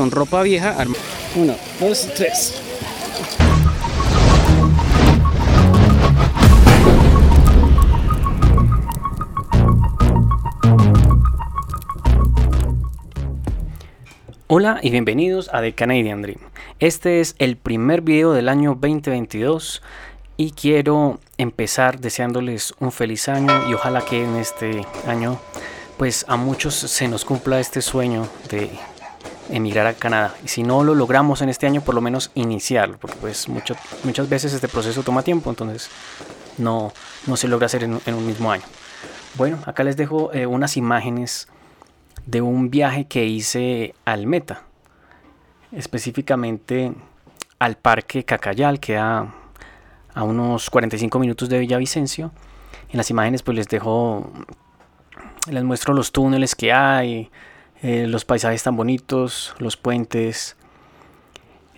con ropa vieja. Uno, dos, tres. Hola y bienvenidos a The Canadian Dream. Este es el primer video del año 2022 y quiero empezar deseándoles un feliz año y ojalá que en este año pues a muchos se nos cumpla este sueño de emigrar a Canadá. Y si no lo logramos en este año, por lo menos iniciarlo, porque pues muchas veces este proceso toma tiempo, entonces no, no se logra hacer en, un mismo año. Bueno, acá les dejo eh, unas imágenes de un viaje que hice al Meta, específicamente al Parque Cacayal, que a, a unos 45 minutos de Villavicencio. En las imágenes pues les dejo, les muestro los túneles que hay, eh, los paisajes tan bonitos, los puentes,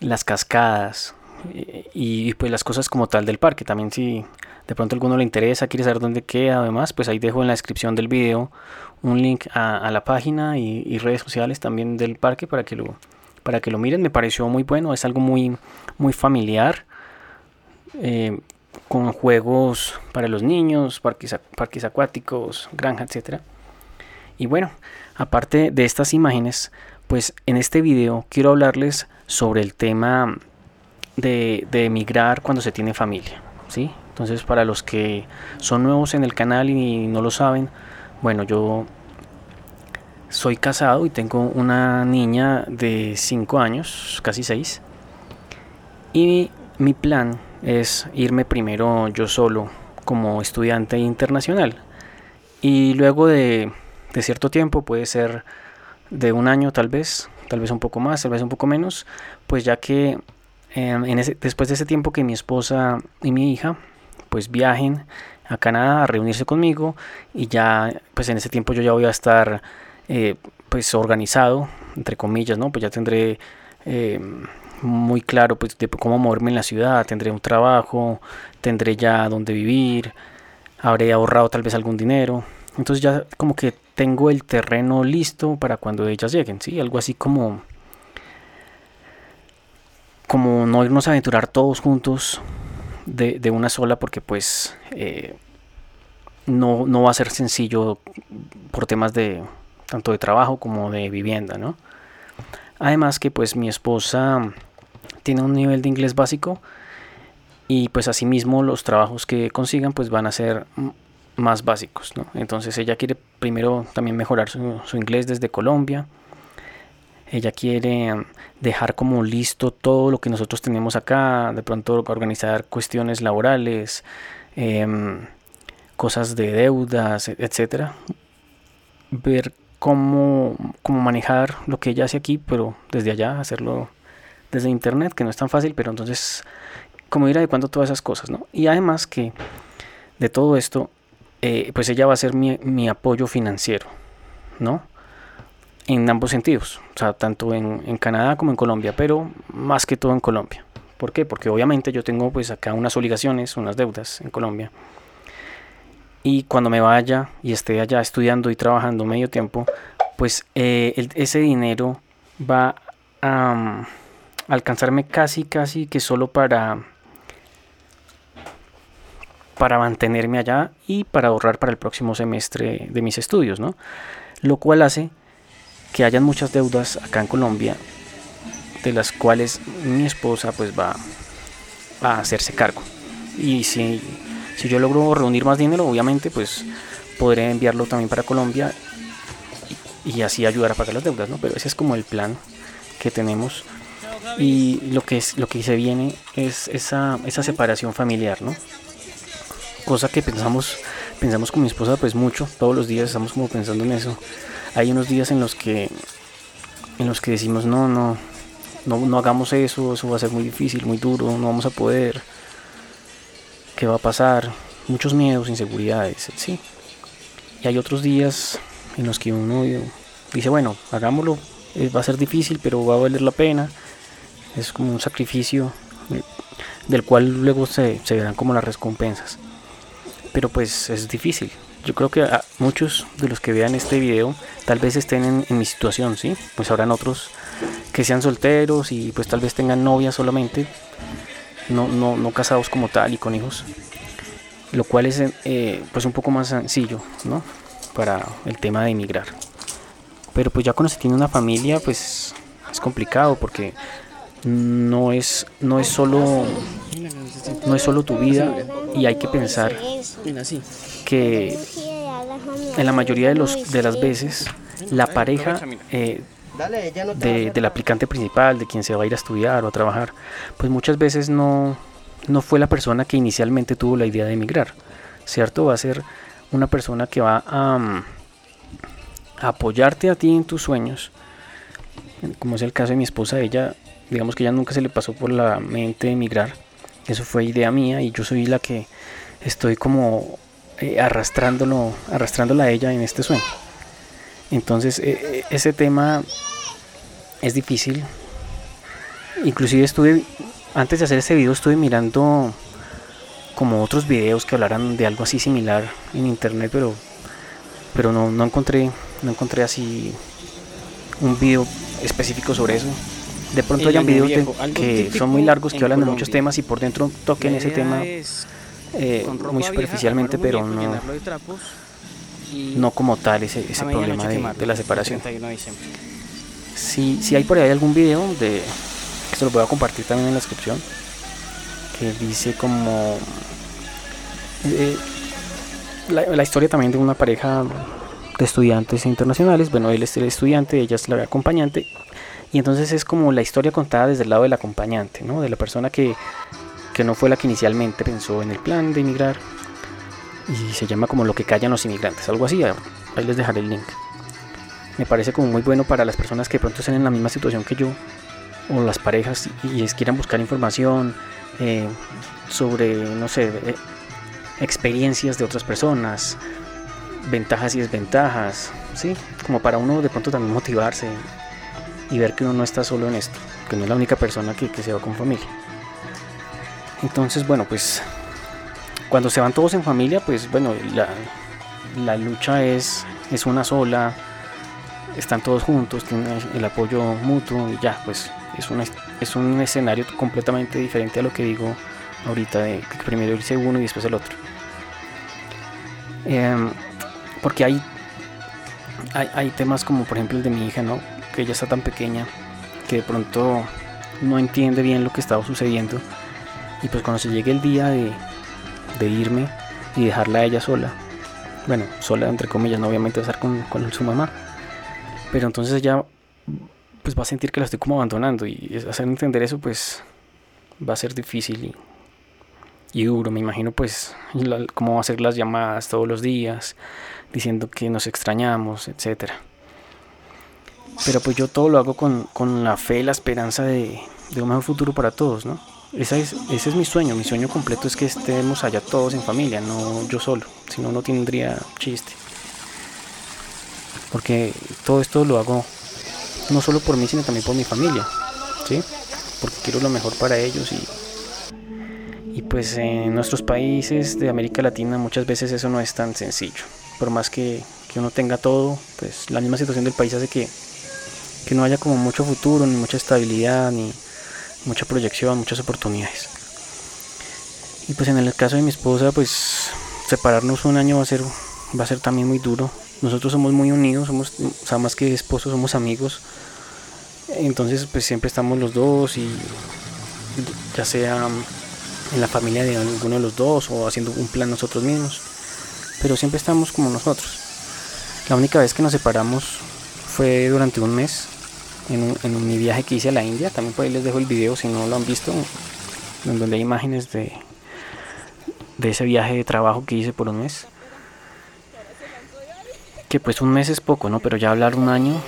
las cascadas y, y, pues las cosas como tal del parque. También si de pronto alguno le interesa, quiere saber dónde queda, además, pues ahí dejo en la descripción del video un link a, la página y, redes sociales también del parque para que lo para que lo miren. Me pareció muy bueno, es algo muy muy familiar. Eh, con juegos para los niños, parques, parques acuáticos, granja, etc. Y bueno, aparte de estas imágenes, pues en este video quiero hablarles sobre el tema de, emigrar cuando se tiene familia. ¿sí? Entonces, para los que son nuevos en el canal y no lo saben, bueno, yo soy casado y tengo una niña de 5 años, casi 6. Y mi plan es irme primero yo solo como estudiante internacional. Y luego de, cierto tiempo, puede ser de un año tal vez, tal vez un poco más, tal vez un poco menos, pues ya que em, en ese, después de ese tiempo que mi esposa y mi hija pues viajen a Canadá a reunirse conmigo y ya pues en ese tiempo yo ya voy a estar eh, pues organizado entre comillas no pues ya tendré eh, muy claro pues de cómo moverme en la ciudad tendré un trabajo tendré ya dónde vivir habré ahorrado tal vez algún dinero. Entonces ya como que tengo el terreno listo para cuando ellas lleguen sí algo así como como no irnos a aventurar todos juntos de, una sola porque pues eh, no, no, va a ser sencillo por temas de tanto de trabajo como de vivienda, ¿no? Además que pues mi esposa tiene un nivel de inglés básico y pues asimismo los trabajos que consigan pues van a ser más básicos, ¿no? Entonces ella quiere primero también mejorar su, inglés desde Colombia ella quiere dejar como listo todo lo que nosotros tenemos acá, de pronto organizar cuestiones laborales, em, cosas de deudas, etcétera. Ver cómo, cómo manejar lo que ella hace aquí, pero desde allá, hacerlo desde internet, que no es tan fácil, pero entonces, como ir adecuando todas esas cosas, ¿no? Y además que de todo esto, eh, pues ella va a ser mi, apoyo financiero, ¿no? en ambos sentidos, o sea, tanto en, Canadá como en Colombia, pero más que todo en Colombia. ¿Por qué? Porque obviamente yo tengo pues acá unas obligaciones, unas deudas en Colombia. Y cuando me vaya y esté allá estudiando y trabajando medio tiempo, pues eh, ese dinero va a mm, alcanzarme casi, casi que solo para para mantenerme allá y para ahorrar para el próximo semestre de mis estudios, ¿no? Lo cual hace que hayan muchas deudas acá en Colombia de las cuales mi esposa pues va a hacerse cargo y si, si yo logro reunir más dinero obviamente pues podré enviarlo también para Colombia y, así ayudar a pagar las deudas ¿no? pero ese es como el plan que tenemos y lo que es lo que se viene es esa, esa separación familiar no cosa que pensamos pensamos con mi esposa pues mucho todos los días estamos como pensando en eso hay unos días en los que en los que decimos no, no, no, no hagamos eso, eso va a ser muy difícil, muy duro, no vamos a poder, ¿qué va a pasar? Muchos miedos, inseguridades, sí. Y hay otros días en los que uno dice, bueno, hagámoslo, eh, va a ser difícil, pero va a valer la pena. Es como un sacrificio eh, del cual luego se, se verán como las recompensas. Pero pues es difícil, yo creo que muchos de los que vean este video tal vez estén en, mi situación, ¿sí? Pues habrán otros que sean solteros y pues tal vez tengan novia solamente, no, no, no casados como tal y con hijos, lo cual es eh, pues un poco más sencillo, ¿no? Para el tema de emigrar. Pero pues ya cuando se tiene una familia, pues es complicado porque no es, no es solo no es solo tu vida y hay que pensar que en la mayoría de, los, de las veces la pareja eh, del aplicante principal, de quien se va a ir a estudiar o a trabajar, pues muchas veces no, no fue la persona que inicialmente tuvo la idea de emigrar, ¿cierto? Va a ser una persona que va a, mm, a apoyarte a ti en tus sueños, como es el caso de mi esposa, ella, digamos que ella nunca se le pasó por la mente emigrar, eso fue idea mía y yo soy la que estoy como eh, arrastrándolo, arrastrándola a ella en este sueño. Entonces eh, eh, ese tema es difícil. Inclusive estuve, antes de hacer este video estuve mirando como otros videos que hablaran de algo así similar en internet, pero, pero no, no encontré, no encontré así un video específico sobre eso. De pronto hayan videos que son muy largos que hablan de muchos temas y por dentro toquen ese tema eh, muy superficialmente, pero no, no como tal ese, ese problema de, la separación. Si, si hay por ahí algún video de esto lo voy a compartir también en la descripción que dice como eh, la, la, historia también de una pareja de estudiantes internacionales. Bueno él es el estudiante ella es la acompañante y entonces es como la historia contada desde el lado del acompañante no de la persona que, que no fue la que inicialmente pensó en el plan de emigrar y se llama como lo que callan los inmigrantes, algo así, ahí les dejaré el link. Me parece como muy bueno para las personas que de pronto estén en la misma situación que yo, o las parejas, y, quieran buscar información eh, sobre, no sé, eh, experiencias de otras personas, ventajas y desventajas, ¿sí? Como para uno de pronto también motivarse y ver que uno no está solo en esto, que no es la única persona que, se va con familia. Entonces, bueno, pues cuando se van todos en familia, pues bueno, la, lucha es, es una sola, están todos juntos, tienen el apoyo mutuo y ya, pues es, una, es un escenario completamente diferente a lo que digo ahorita, de que primero irse uno y después el otro. Em, porque hay, hay, hay, temas como por ejemplo el de mi hija, ¿no? Que ella está tan pequeña que de pronto no entiende bien lo que estaba sucediendo. Y pues cuando se llegue el día de, de irme y dejarla a ella sola. Bueno, sola entre comillas, no obviamente va a estar con, con su mamá. Pero entonces ella pues va a sentir que la estoy como abandonando y hacer entender eso pues va a ser difícil y, duro. Me imagino pues cómo va a ser las llamadas todos los días diciendo que nos extrañamos, etcétera. Pero pues yo todo lo hago con, con la fe y la esperanza de, de un mejor futuro para todos, ¿no? Ese es, ese es mi sueño, mi sueño completo es que estemos allá todos en familia, no yo solo, si no, no tendría chiste. Porque todo esto lo hago no solo por mí, sino también por mi familia, ¿sí? Porque quiero lo mejor para ellos y, y pues en nuestros países de América Latina muchas veces eso no es tan sencillo. Por más que, que uno tenga todo, pues la misma situación del país hace que, que no haya como mucho futuro, ni mucha estabilidad, ni mucha proyección, muchas oportunidades. Y pues en el caso de mi esposa, pues separarnos un año va a ser, va a ser también muy duro. Nosotros somos muy unidos, somos, o sea, más que esposos, somos amigos. Entonces, pues siempre estamos los dos y ya sea en la familia de alguno de los dos o haciendo un plan nosotros mismos. Pero siempre estamos como nosotros. La única vez que nos separamos fue durante un mes en, mi viaje que hice a la India. También por ahí les dejo el video si no lo han visto, en donde hay imágenes de, de ese viaje de trabajo que hice por un mes. Que pues un mes es poco, ¿no? Pero ya hablar un año,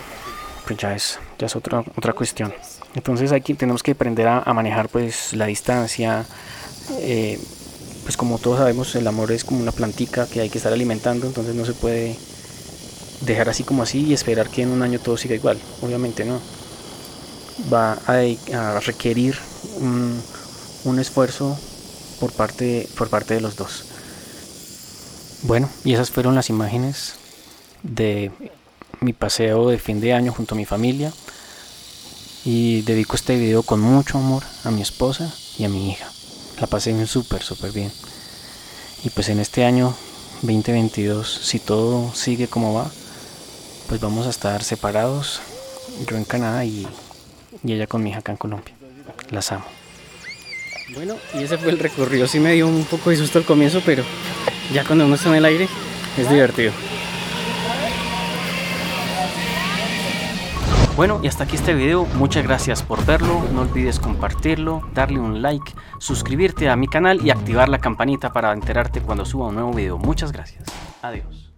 pues ya es, ya es otra, otra cuestión. Entonces aquí tenemos que aprender a, manejar pues la distancia. Eh, pues como todos sabemos, el amor es como una plantica que hay que estar alimentando, entonces no se puede dejar así como así y esperar que en un año todo siga igual. Obviamente no. Va a, requerir un, esfuerzo por parte, por parte de los dos. Bueno, y esas fueron las imágenes de mi paseo de fin de año junto a mi familia. Y dedico este video con mucho amor a mi esposa y a mi hija. La pasé súper, súper bien. Y pues en este año 2022, si todo sigue como va, pues vamos a estar separados. Yo en Canadá y, y ella con mi hija acá en Colombia. Las amo. Bueno, y ese fue el recorrido. Sí me dio un poco de susto al comienzo, pero ya cuando uno está en el aire es divertido. Bueno, y hasta aquí este video. Muchas gracias por verlo. No olvides compartirlo, darle un like, suscribirte a mi canal y activar la campanita para enterarte cuando suba un nuevo video. Muchas gracias. Adiós.